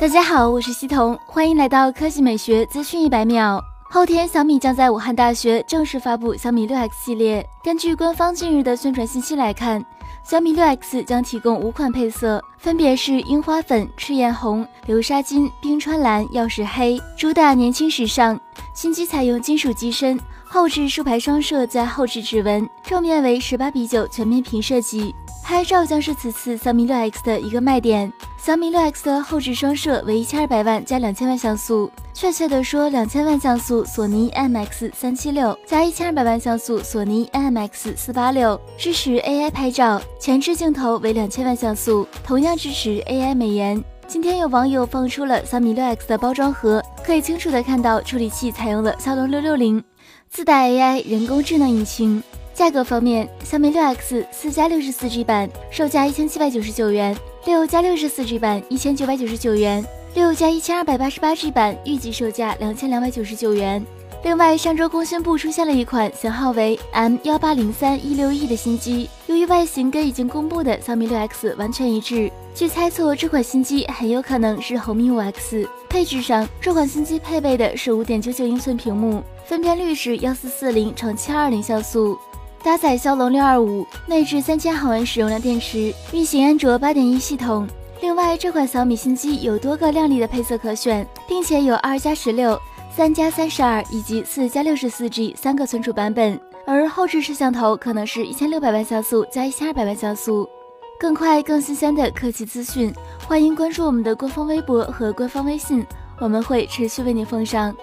大家好，我是西彤，欢迎来到科技美学资讯一百秒。后天小米将在武汉大学正式发布小米六 X 系列。根据官方近日的宣传信息来看，小米六 X 将提供五款配色，分别是樱花粉、赤焰红、流沙金、冰川蓝、曜石黑，主打年轻时尚。新机采用金属机身，后置竖排双摄加后置指纹，正面为十八比九全面屏设计。拍照将是此次小米六 X 的一个卖点。小米六 X 的后置双摄为一千二百万加两千万像素，确切的说，两千万像素索尼 IMX 三七六加一千二百万像素索尼 IMX 四八六，支持 AI 拍照，前置镜头为两千万像素，同样支持 AI 美颜。今天有网友放出了小米六 X 的包装盒，可以清楚的看到处理器采用了骁龙六六零，自带 AI 人工智能引擎。价格方面，小米六 X 四加六十四 G 版售价一千七百九十九元，六加六十四 G 版一千九百九十九元，六加一千二百八十八 G 版预计售价两千两百九十九元。另外，上周工信部出现了一款型号为 M 幺八零三一六 E 的新机，于外形跟已经公布的小米六 X 完全一致，据猜测这款新机很有可能是红米五 X。配置上，这款新机配备的是五点九九英寸屏幕，分辨率是幺四四零乘七二零像素。搭载骁龙六二五，内置三千毫安使用量电池，运行安卓八点一系统。另外，这款小米新机有多个靓丽的配色可选，并且有二加十六、三加三十二以及四加六十四 G 三个存储版本。而后置摄像头可能是一千六百万像素加一千二百万像素。更快更新鲜的科技资讯，欢迎关注我们的官方微博和官方微信，我们会持续为您奉上。